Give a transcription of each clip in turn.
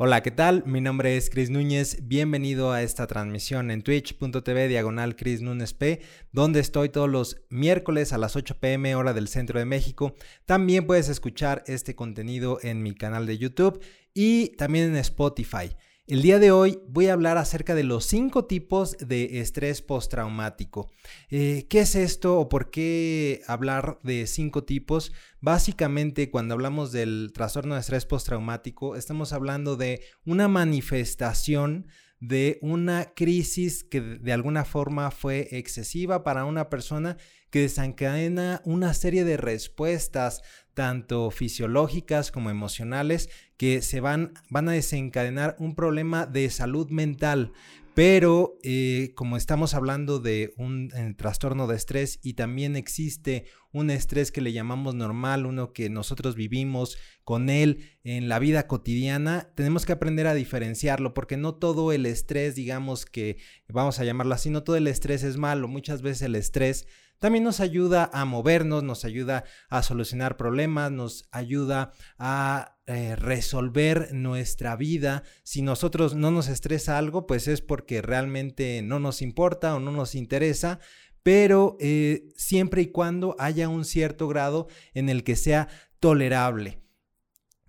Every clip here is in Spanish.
Hola, ¿qué tal? Mi nombre es Chris Núñez. Bienvenido a esta transmisión en twitch.tv diagonal Chris Núñez P, donde estoy todos los miércoles a las 8 pm hora del centro de México. También puedes escuchar este contenido en mi canal de YouTube y también en Spotify. El día de hoy voy a hablar acerca de los cinco tipos de estrés postraumático. Eh, ¿Qué es esto o por qué hablar de cinco tipos? Básicamente, cuando hablamos del trastorno de estrés postraumático, estamos hablando de una manifestación de una crisis que de alguna forma fue excesiva para una persona que desencadena una serie de respuestas tanto fisiológicas como emocionales que se van, van a desencadenar un problema de salud mental. Pero eh, como estamos hablando de un eh, trastorno de estrés y también existe un estrés que le llamamos normal, uno que nosotros vivimos con él en la vida cotidiana, tenemos que aprender a diferenciarlo porque no todo el estrés, digamos que vamos a llamarlo así, no todo el estrés es malo, muchas veces el estrés también nos ayuda a movernos, nos ayuda a solucionar problemas, nos ayuda a eh, resolver nuestra vida. Si nosotros no nos estresa algo, pues es porque realmente no nos importa o no nos interesa pero eh, siempre y cuando haya un cierto grado en el que sea tolerable.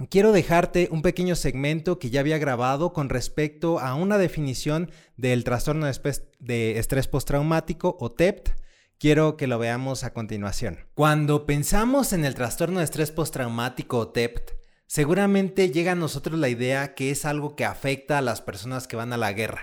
Quiero dejarte un pequeño segmento que ya había grabado con respecto a una definición del trastorno de estrés postraumático o TEPT Quiero que lo veamos a continuación. Cuando pensamos en el trastorno de estrés postraumático o TEPT, seguramente llega a nosotros la idea que es algo que afecta a las personas que van a la guerra.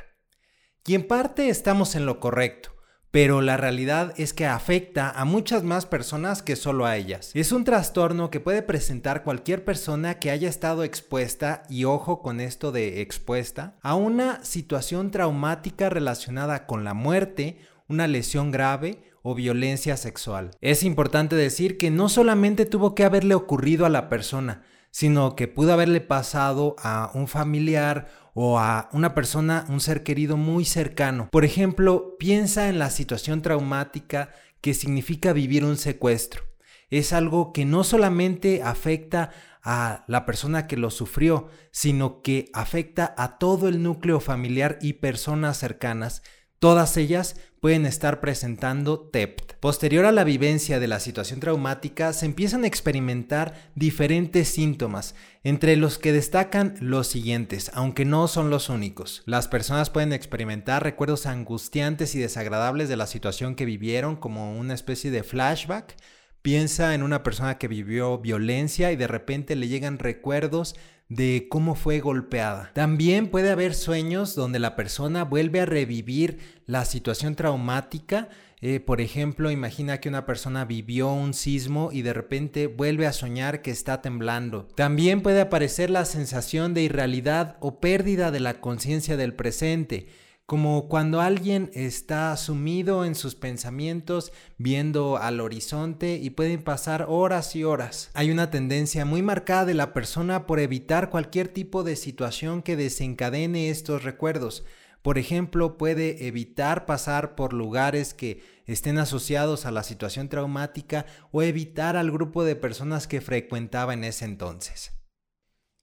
Y en parte estamos en lo correcto, pero la realidad es que afecta a muchas más personas que solo a ellas. Es un trastorno que puede presentar cualquier persona que haya estado expuesta, y ojo con esto de expuesta, a una situación traumática relacionada con la muerte, una lesión grave o violencia sexual. Es importante decir que no solamente tuvo que haberle ocurrido a la persona, sino que pudo haberle pasado a un familiar o a una persona, un ser querido muy cercano. Por ejemplo, piensa en la situación traumática que significa vivir un secuestro. Es algo que no solamente afecta a la persona que lo sufrió, sino que afecta a todo el núcleo familiar y personas cercanas Todas ellas pueden estar presentando TEPT. Posterior a la vivencia de la situación traumática, se empiezan a experimentar diferentes síntomas, entre los que destacan los siguientes, aunque no son los únicos. Las personas pueden experimentar recuerdos angustiantes y desagradables de la situación que vivieron, como una especie de flashback. Piensa en una persona que vivió violencia y de repente le llegan recuerdos de cómo fue golpeada. También puede haber sueños donde la persona vuelve a revivir la situación traumática. Eh, por ejemplo, imagina que una persona vivió un sismo y de repente vuelve a soñar que está temblando. También puede aparecer la sensación de irrealidad o pérdida de la conciencia del presente como cuando alguien está sumido en sus pensamientos viendo al horizonte y pueden pasar horas y horas. Hay una tendencia muy marcada de la persona por evitar cualquier tipo de situación que desencadene estos recuerdos. Por ejemplo, puede evitar pasar por lugares que estén asociados a la situación traumática o evitar al grupo de personas que frecuentaba en ese entonces.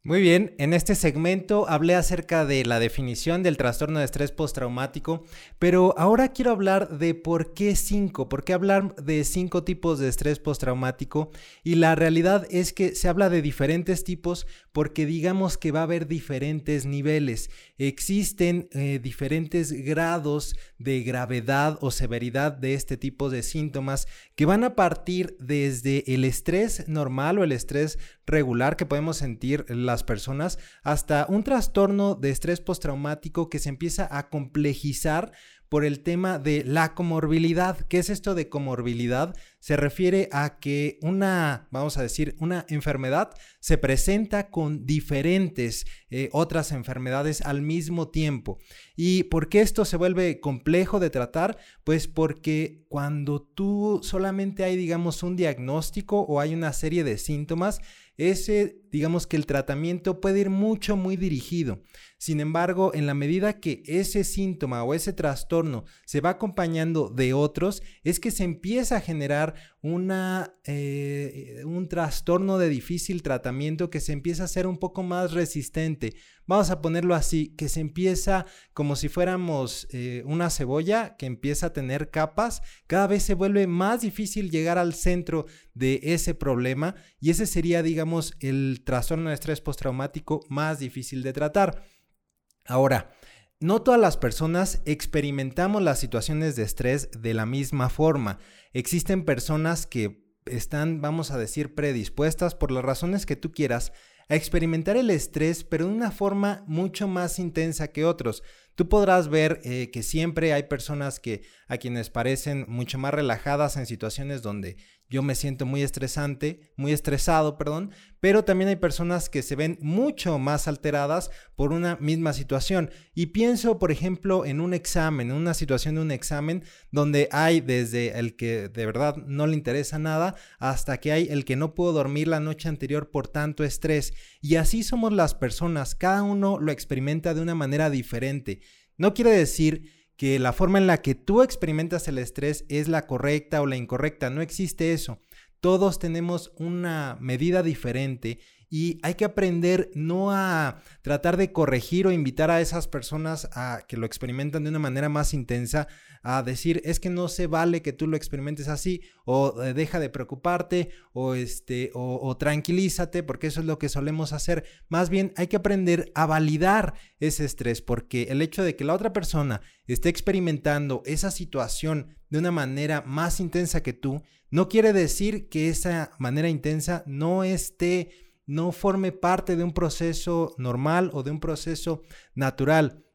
Muy bien, en este segmento hablé acerca de la definición del trastorno de estrés postraumático, pero ahora quiero hablar de por qué cinco, por qué hablar de cinco tipos de estrés postraumático. Y la realidad es que se habla de diferentes tipos porque digamos que va a haber diferentes niveles, existen eh, diferentes grados de gravedad o severidad de este tipo de síntomas que van a partir desde el estrés normal o el estrés regular que podemos sentir las personas hasta un trastorno de estrés postraumático que se empieza a complejizar por el tema de la comorbilidad. ¿Qué es esto de comorbilidad? Se refiere a que una, vamos a decir, una enfermedad se presenta con diferentes eh, otras enfermedades al mismo tiempo. ¿Y por qué esto se vuelve complejo de tratar? Pues porque cuando tú solamente hay, digamos, un diagnóstico o hay una serie de síntomas, ese, digamos que el tratamiento puede ir mucho, muy dirigido. Sin embargo, en la medida que ese síntoma o ese trastorno se va acompañando de otros, es que se empieza a generar una, eh, un trastorno de difícil tratamiento que se empieza a ser un poco más resistente. Vamos a ponerlo así, que se empieza como si fuéramos eh, una cebolla que empieza a tener capas, cada vez se vuelve más difícil llegar al centro de ese problema y ese sería, digamos, el trastorno de estrés postraumático más difícil de tratar. Ahora, no todas las personas experimentamos las situaciones de estrés de la misma forma. Existen personas que están, vamos a decir, predispuestas por las razones que tú quieras a experimentar el estrés, pero de una forma mucho más intensa que otros. Tú podrás ver eh, que siempre hay personas que a quienes parecen mucho más relajadas en situaciones donde yo me siento muy estresante, muy estresado, perdón, pero también hay personas que se ven mucho más alteradas por una misma situación. Y pienso, por ejemplo, en un examen, en una situación de un examen donde hay desde el que de verdad no le interesa nada hasta que hay el que no pudo dormir la noche anterior por tanto estrés. Y así somos las personas, cada uno lo experimenta de una manera diferente. No quiere decir que la forma en la que tú experimentas el estrés es la correcta o la incorrecta. No existe eso. Todos tenemos una medida diferente y hay que aprender no a tratar de corregir o invitar a esas personas a que lo experimentan de una manera más intensa, a decir es que no se vale que tú lo experimentes así o eh, deja de preocuparte o este o, o tranquilízate porque eso es lo que solemos hacer. Más bien hay que aprender a validar ese estrés porque el hecho de que la otra persona esté experimentando esa situación de una manera más intensa que tú no quiere decir que esa manera intensa no esté no forme parte de un proceso normal o de un proceso natural.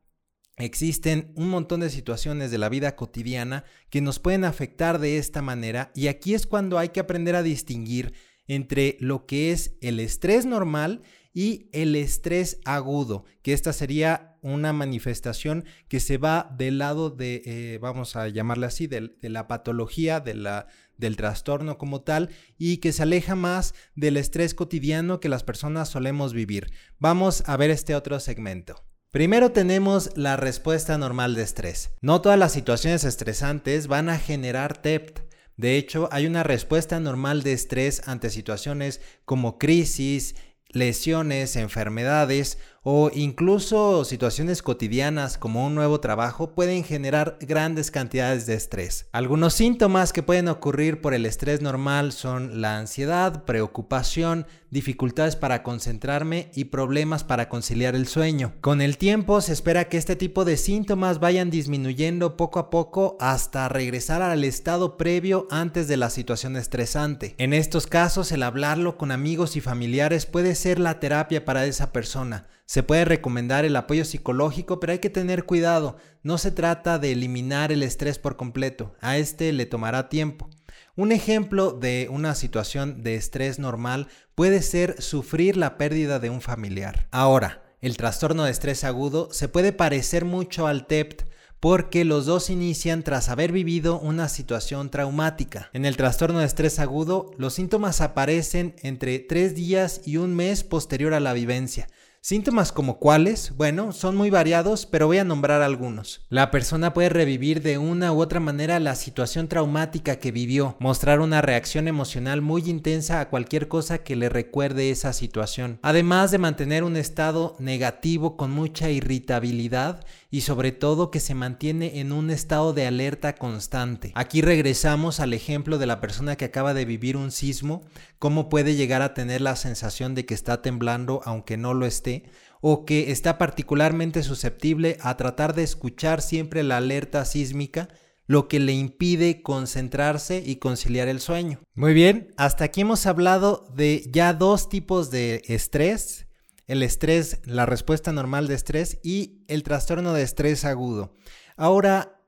Existen un montón de situaciones de la vida cotidiana que nos pueden afectar de esta manera y aquí es cuando hay que aprender a distinguir entre lo que es el estrés normal y el estrés agudo, que esta sería una manifestación que se va del lado de, eh, vamos a llamarle así, de, de la patología, de la, del trastorno como tal y que se aleja más del estrés cotidiano que las personas solemos vivir. Vamos a ver este otro segmento. Primero tenemos la respuesta normal de estrés. No todas las situaciones estresantes van a generar TEPT. De hecho, hay una respuesta normal de estrés ante situaciones como crisis, lesiones, enfermedades o incluso situaciones cotidianas como un nuevo trabajo pueden generar grandes cantidades de estrés. Algunos síntomas que pueden ocurrir por el estrés normal son la ansiedad, preocupación, dificultades para concentrarme y problemas para conciliar el sueño. Con el tiempo se espera que este tipo de síntomas vayan disminuyendo poco a poco hasta regresar al estado previo antes de la situación estresante. En estos casos el hablarlo con amigos y familiares puede ser la terapia para esa persona. Se puede recomendar el apoyo psicológico, pero hay que tener cuidado. No se trata de eliminar el estrés por completo. A este le tomará tiempo. Un ejemplo de una situación de estrés normal puede ser sufrir la pérdida de un familiar. Ahora, el trastorno de estrés agudo se puede parecer mucho al TEPT porque los dos inician tras haber vivido una situación traumática. En el trastorno de estrés agudo, los síntomas aparecen entre tres días y un mes posterior a la vivencia. Síntomas como cuáles, bueno, son muy variados, pero voy a nombrar algunos. La persona puede revivir de una u otra manera la situación traumática que vivió, mostrar una reacción emocional muy intensa a cualquier cosa que le recuerde esa situación, además de mantener un estado negativo con mucha irritabilidad y sobre todo que se mantiene en un estado de alerta constante. Aquí regresamos al ejemplo de la persona que acaba de vivir un sismo, cómo puede llegar a tener la sensación de que está temblando aunque no lo esté, o que está particularmente susceptible a tratar de escuchar siempre la alerta sísmica, lo que le impide concentrarse y conciliar el sueño. Muy bien, hasta aquí hemos hablado de ya dos tipos de estrés, el estrés, la respuesta normal de estrés y el trastorno de estrés agudo. Ahora,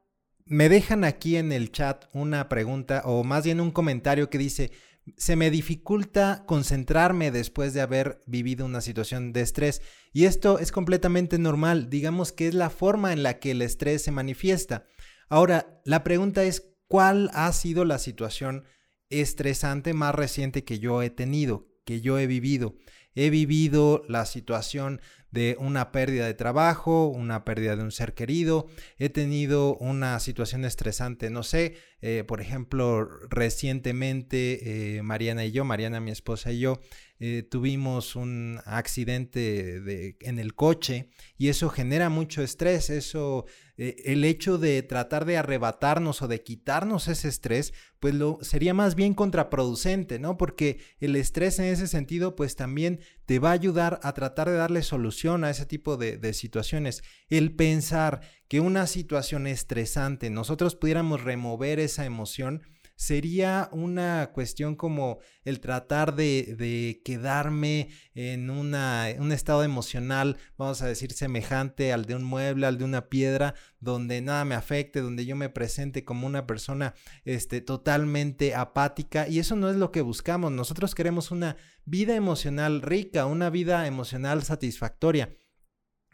me dejan aquí en el chat una pregunta o más bien un comentario que dice, se me dificulta concentrarme después de haber vivido una situación de estrés. Y esto es completamente normal, digamos que es la forma en la que el estrés se manifiesta. Ahora, la pregunta es, ¿cuál ha sido la situación estresante más reciente que yo he tenido, que yo he vivido? He vivido la situación de una pérdida de trabajo, una pérdida de un ser querido, he tenido una situación estresante, no sé, eh, por ejemplo, recientemente eh, Mariana y yo, Mariana mi esposa y yo, eh, tuvimos un accidente de, en el coche y eso genera mucho estrés, eso, el hecho de tratar de arrebatarnos o de quitarnos ese estrés, pues lo sería más bien contraproducente, ¿no? Porque el estrés en ese sentido, pues también te va a ayudar a tratar de darle solución a ese tipo de, de situaciones. El pensar que una situación estresante, nosotros pudiéramos remover esa emoción, sería una cuestión como el tratar de, quedarme en una, un estado emocional, vamos a decir, semejante al de un mueble, al de una piedra, donde nada me afecte, donde yo me presente como una persona este, totalmente apática. Y eso no es lo que buscamos. Nosotros queremos una vida emocional rica, una vida emocional satisfactoria.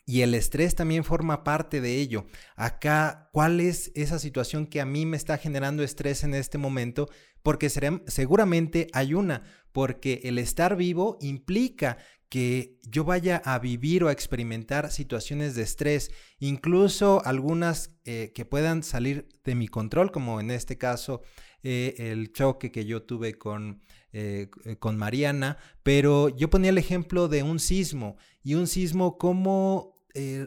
Y el estrés también forma parte de ello. Acá, ¿cuál es esa situación que a mí me está generando estrés en este momento? Porque seguramente hay una, porque el estar vivo implica que yo vaya a vivir o a experimentar situaciones de estrés, incluso algunas eh, que puedan salir de mi control, como en este caso eh, el choque que yo tuve con, eh, con Mariana, pero yo ponía el ejemplo de un sismo y un sismo como eh,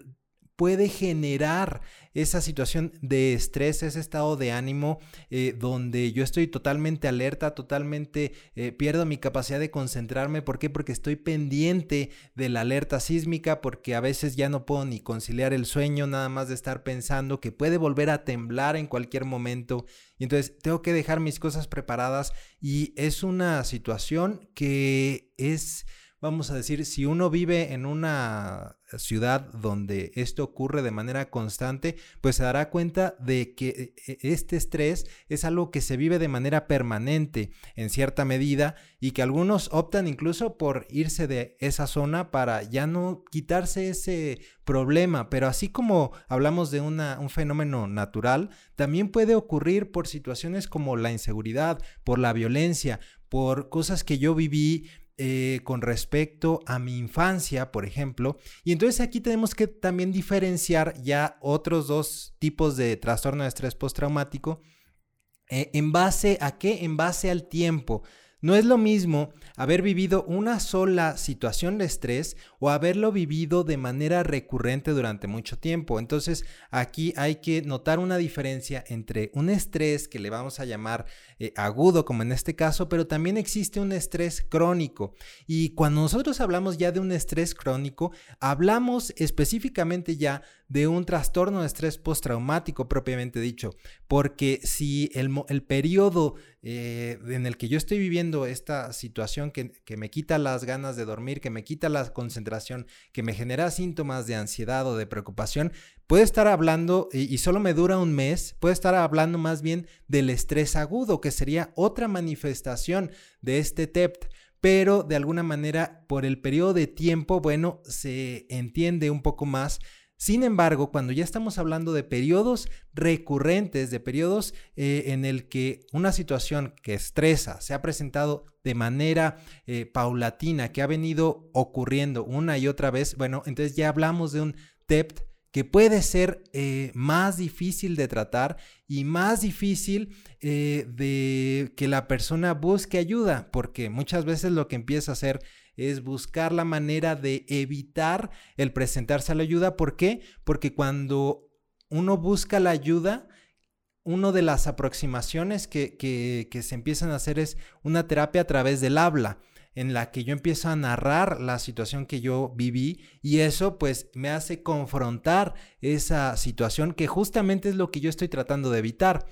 puede generar esa situación de estrés, ese estado de ánimo eh, donde yo estoy totalmente alerta, totalmente eh, pierdo mi capacidad de concentrarme. ¿Por qué? Porque estoy pendiente de la alerta sísmica, porque a veces ya no puedo ni conciliar el sueño, nada más de estar pensando que puede volver a temblar en cualquier momento. Y entonces tengo que dejar mis cosas preparadas y es una situación que es vamos a decir, si uno vive en una ciudad donde esto ocurre de manera constante, pues se dará cuenta de que eh, este estrés es algo que se vive de manera permanente en cierta medida y que algunos optan incluso por irse de esa zona para ya no quitarse ese problema. Pero así como hablamos de un fenómeno natural, también puede ocurrir por situaciones como la inseguridad, por la violencia, por cosas que yo viví eh, con respecto a mi infancia, por ejemplo. Y entonces aquí tenemos que también diferenciar ya otros dos tipos de trastorno de estrés postraumático. Eh, ¿En base a qué? En base al tiempo. No es lo mismo haber vivido una sola situación de estrés o haberlo vivido de manera recurrente durante mucho tiempo. Entonces aquí hay que notar una diferencia entre un estrés que le vamos a llamar eh, agudo, como en este caso, pero también existe un estrés crónico. Y cuando nosotros hablamos ya de un estrés crónico, hablamos específicamente ya de un trastorno de estrés postraumático propiamente dicho, porque si el, el periodo eh, en el que yo estoy viviendo esta situación que, me quita las ganas de dormir, que me quita la concentración, que me genera síntomas de ansiedad o de preocupación, puede estar hablando, y, y solo me dura un mes, puede estar hablando más bien del estrés agudo, que sería otra manifestación de este TEPT pero de alguna manera por el periodo de tiempo, bueno, se entiende un poco más sin embargo, cuando ya estamos hablando de periodos recurrentes, de periodos eh, en el que una situación que estresa se ha presentado de manera eh, paulatina, que ha venido ocurriendo una y otra vez, bueno, entonces ya hablamos de un TEPT que puede ser eh, más difícil de tratar y más difícil de que la persona busque ayuda, porque muchas veces lo que empieza a hacer es buscar la manera de evitar el presentarse a la ayuda. ¿Por qué? Porque cuando uno busca la ayuda, una de las aproximaciones que, que, se empiezan a hacer es una terapia a través del habla en la que yo empiezo a narrar la situación que yo viví y eso pues me hace confrontar esa situación que justamente es lo que yo estoy tratando de evitar.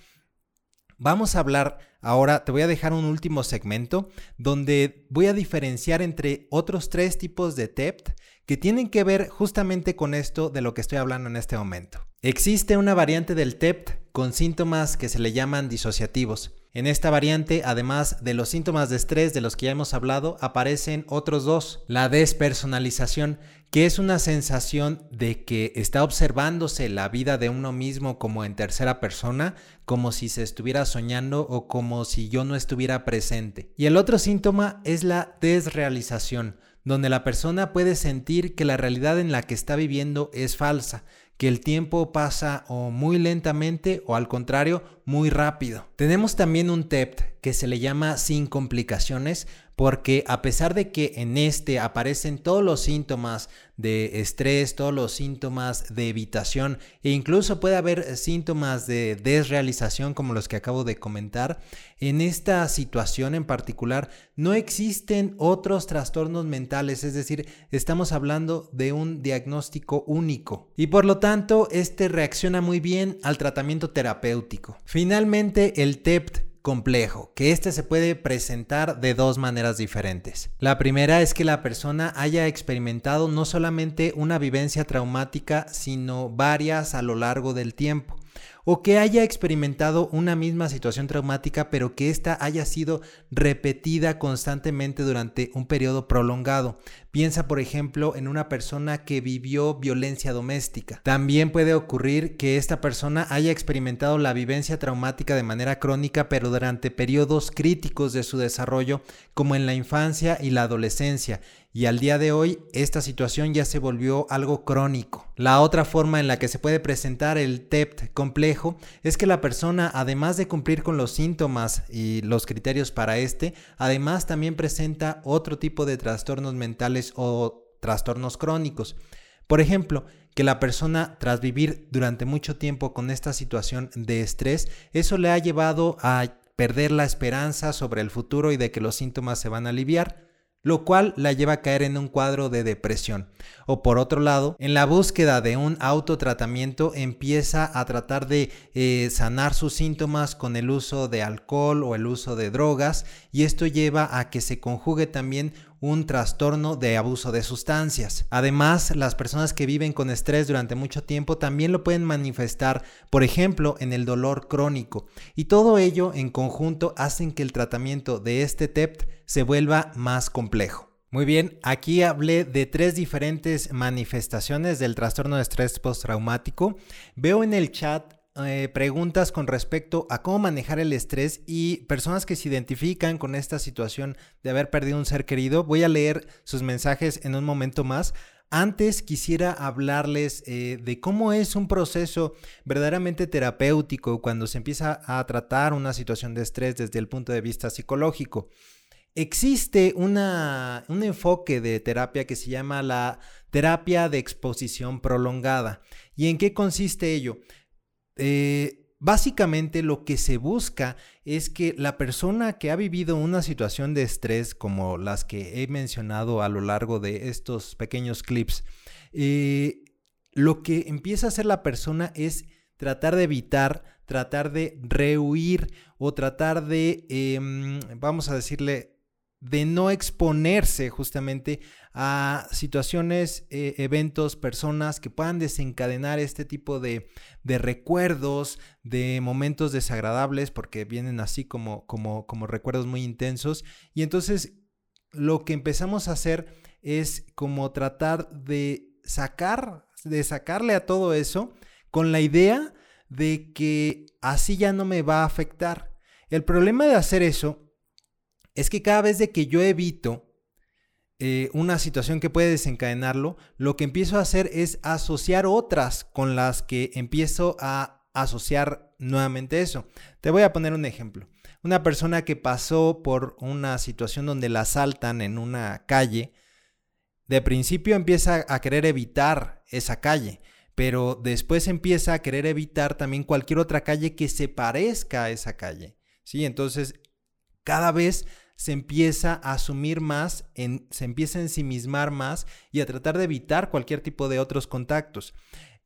Vamos a hablar ahora, te voy a dejar un último segmento donde voy a diferenciar entre otros tres tipos de TEPT que tienen que ver justamente con esto de lo que estoy hablando en este momento. Existe una variante del TEPT con síntomas que se le llaman disociativos. En esta variante, además de los síntomas de estrés de los que ya hemos hablado, aparecen otros dos. La despersonalización, que es una sensación de que está observándose la vida de uno mismo como en tercera persona, como si se estuviera soñando o como si yo no estuviera presente. Y el otro síntoma es la desrealización donde la persona puede sentir que la realidad en la que está viviendo es falsa, que el tiempo pasa o muy lentamente o al contrario muy rápido. Tenemos también un TEPT que se le llama sin complicaciones porque a pesar de que en este aparecen todos los síntomas de estrés, todos los síntomas de evitación e incluso puede haber síntomas de desrealización como los que acabo de comentar, en esta situación en particular no existen otros trastornos mentales, es decir, estamos hablando de un diagnóstico único y por lo tanto este reacciona muy bien al tratamiento terapéutico. Finalmente el TEPT complejo, que este se puede presentar de dos maneras diferentes. La primera es que la persona haya experimentado no solamente una vivencia traumática, sino varias a lo largo del tiempo o que haya experimentado una misma situación traumática, pero que ésta haya sido repetida constantemente durante un periodo prolongado. Piensa, por ejemplo, en una persona que vivió violencia doméstica. También puede ocurrir que esta persona haya experimentado la vivencia traumática de manera crónica, pero durante periodos críticos de su desarrollo, como en la infancia y la adolescencia, y al día de hoy esta situación ya se volvió algo crónico. La otra forma en la que se puede presentar el TEPT complejo es que la persona, además de cumplir con los síntomas y los criterios para este, además también presenta otro tipo de trastornos mentales o trastornos crónicos. Por ejemplo, que la persona tras vivir durante mucho tiempo con esta situación de estrés, eso le ha llevado a perder la esperanza sobre el futuro y de que los síntomas se van a aliviar lo cual la lleva a caer en un cuadro de depresión. O por otro lado, en la búsqueda de un autotratamiento empieza a tratar de eh, sanar sus síntomas con el uso de alcohol o el uso de drogas y esto lleva a que se conjugue también un trastorno de abuso de sustancias. Además, las personas que viven con estrés durante mucho tiempo también lo pueden manifestar, por ejemplo, en el dolor crónico. Y todo ello en conjunto hacen que el tratamiento de este TEPT se vuelva más complejo. Muy bien, aquí hablé de tres diferentes manifestaciones del trastorno de estrés postraumático. Veo en el chat eh, preguntas con respecto a cómo manejar el estrés y personas que se identifican con esta situación de haber perdido un ser querido. Voy a leer sus mensajes en un momento más. Antes quisiera hablarles eh, de cómo es un proceso verdaderamente terapéutico cuando se empieza a tratar una situación de estrés desde el punto de vista psicológico. Existe una, un enfoque de terapia que se llama la terapia de exposición prolongada. ¿Y en qué consiste ello? Eh, básicamente lo que se busca es que la persona que ha vivido una situación de estrés como las que he mencionado a lo largo de estos pequeños clips, eh, lo que empieza a hacer la persona es tratar de evitar, tratar de rehuir o tratar de, em, vamos a decirle, de no exponerse justamente a situaciones, eh, eventos, personas que puedan desencadenar este tipo de, de, recuerdos, de momentos desagradables, porque vienen así como, como, como recuerdos muy intensos. Y entonces lo que empezamos a hacer es como tratar de sacar, de sacarle a todo eso con la idea de que así ya no me va a afectar. El problema de hacer eso es que cada vez de que yo evito eh, una situación que puede desencadenarlo, lo que empiezo a hacer es asociar otras con las que empiezo a asociar nuevamente eso. Te voy a poner un ejemplo. Una persona que pasó por una situación donde la asaltan en una calle, de principio empieza a querer evitar esa calle, pero después empieza a querer evitar también cualquier otra calle que se parezca a esa calle. ¿Sí? Entonces, cada vez se empieza a asumir más, se empieza a ensimismar más y a tratar de evitar cualquier tipo de otros contactos.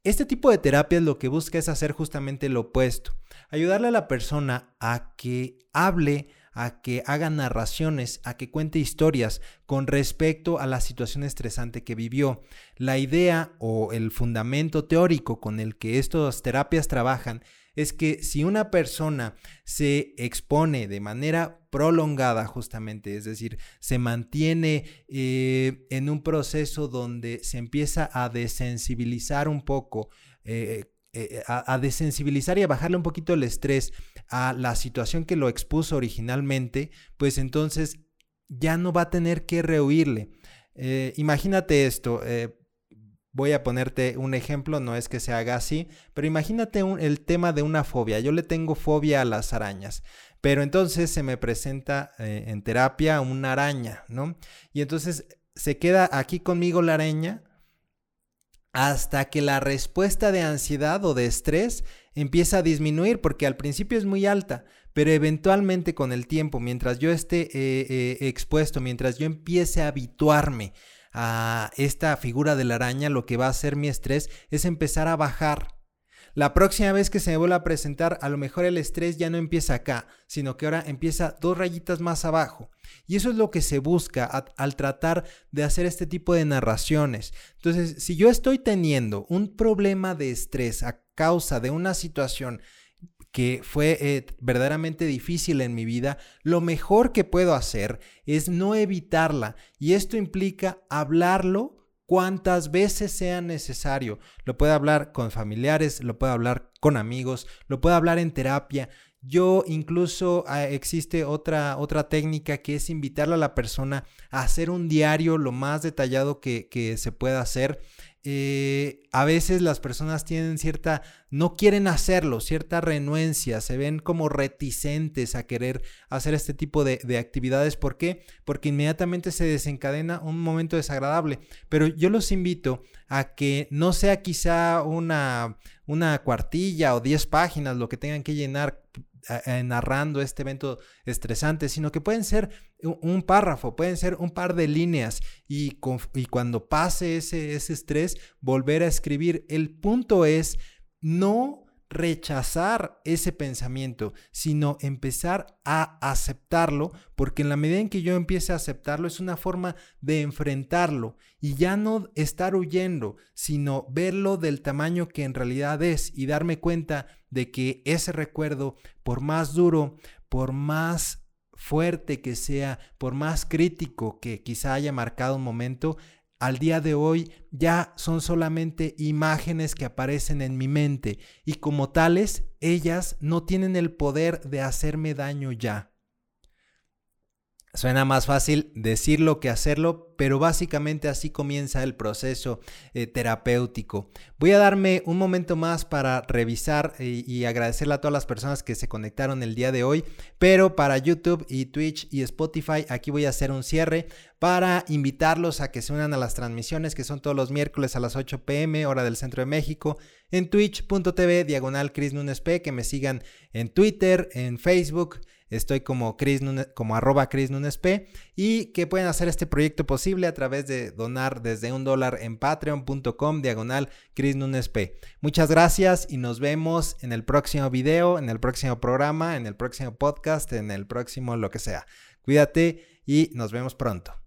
Este tipo de terapia lo que busca es hacer justamente lo opuesto, ayudarle a la persona a que hable, a que haga narraciones, a que cuente historias con respecto a la situación estresante que vivió. La idea o el fundamento teórico con el que estas terapias trabajan es que si una persona se expone de manera prolongada justamente, es decir, se mantiene eh, en un proceso donde se empieza a desensibilizar un poco, eh, eh, a, desensibilizar y a bajarle un poquito el estrés a la situación que lo expuso originalmente, pues entonces ya no va a tener que rehuirle. Eh, imagínate esto, voy a ponerte un ejemplo, no es que se haga así, pero imagínate el tema de una fobia. Yo le tengo fobia a las arañas, pero entonces se me presenta eh, en terapia una araña, ¿no? Y entonces se queda aquí conmigo la araña hasta que la respuesta de ansiedad o de estrés empieza a disminuir, porque al principio es muy alta, pero eventualmente con el tiempo, mientras yo esté eh, eh, expuesto, mientras yo empiece a habituarme a esta figura de la araña, lo que va a hacer mi estrés es empezar a bajar. La próxima vez que se me vuelva a presentar, a lo mejor el estrés ya no empieza acá, sino que ahora empieza dos rayitas más abajo. Y eso es lo que se busca al tratar de hacer este tipo de narraciones. Entonces, si yo estoy teniendo un problema de estrés a causa de una situación que fue eh, verdaderamente difícil en mi vida, lo mejor que puedo hacer es no evitarla. Y esto implica hablarlo cuantas veces sea necesario. Lo puedo hablar con familiares, lo puedo hablar con amigos, lo puedo hablar en terapia. Yo incluso ah, existe otra, otra técnica que es invitarle a la persona a hacer un diario lo más detallado que, que se pueda hacer eh, a veces las personas tienen cierta, no quieren hacerlo, cierta renuencia, se ven como reticentes a querer hacer este tipo de, actividades. ¿Por qué? Porque inmediatamente se desencadena un momento desagradable. Pero yo los invito a que no sea quizá una, una cuartilla o 10 páginas lo que tengan que llenar narrando este evento estresante, sino que pueden ser un párrafo, pueden ser un par de líneas y, y cuando pase ese, ese estrés, volver a escribir. El punto es no rechazar ese pensamiento, sino empezar a aceptarlo, porque en la medida en que yo empiece a aceptarlo es una forma de enfrentarlo y ya no estar huyendo, sino verlo del tamaño que en realidad es y darme cuenta de que ese recuerdo, por más duro, por más fuerte que sea, por más crítico que quizá haya marcado un momento, al día de hoy ya son solamente imágenes que aparecen en mi mente y como tales, ellas no tienen el poder de hacerme daño ya. Suena más fácil decirlo que hacerlo, pero básicamente así comienza el proceso eh, terapéutico. Voy a darme un momento más para revisar y, y, agradecerle a todas las personas que se conectaron el día de hoy, pero para YouTube y Twitch y Spotify aquí voy a hacer un cierre para invitarlos a que se unan a las transmisiones que son todos los miércoles a las 8 pm hora del centro de México en twitch.tv diagonal Chris Nunes P, que me sigan en Twitter, en Facebook Estoy como, Chris como arroba Chris Nunes P y que pueden hacer este proyecto posible a través de donar desde un dólar en patreon.com diagonal Chris Nunes P. Muchas gracias y nos vemos en el próximo video, en el próximo programa, en el próximo podcast, en el próximo lo que sea. Cuídate y nos vemos pronto.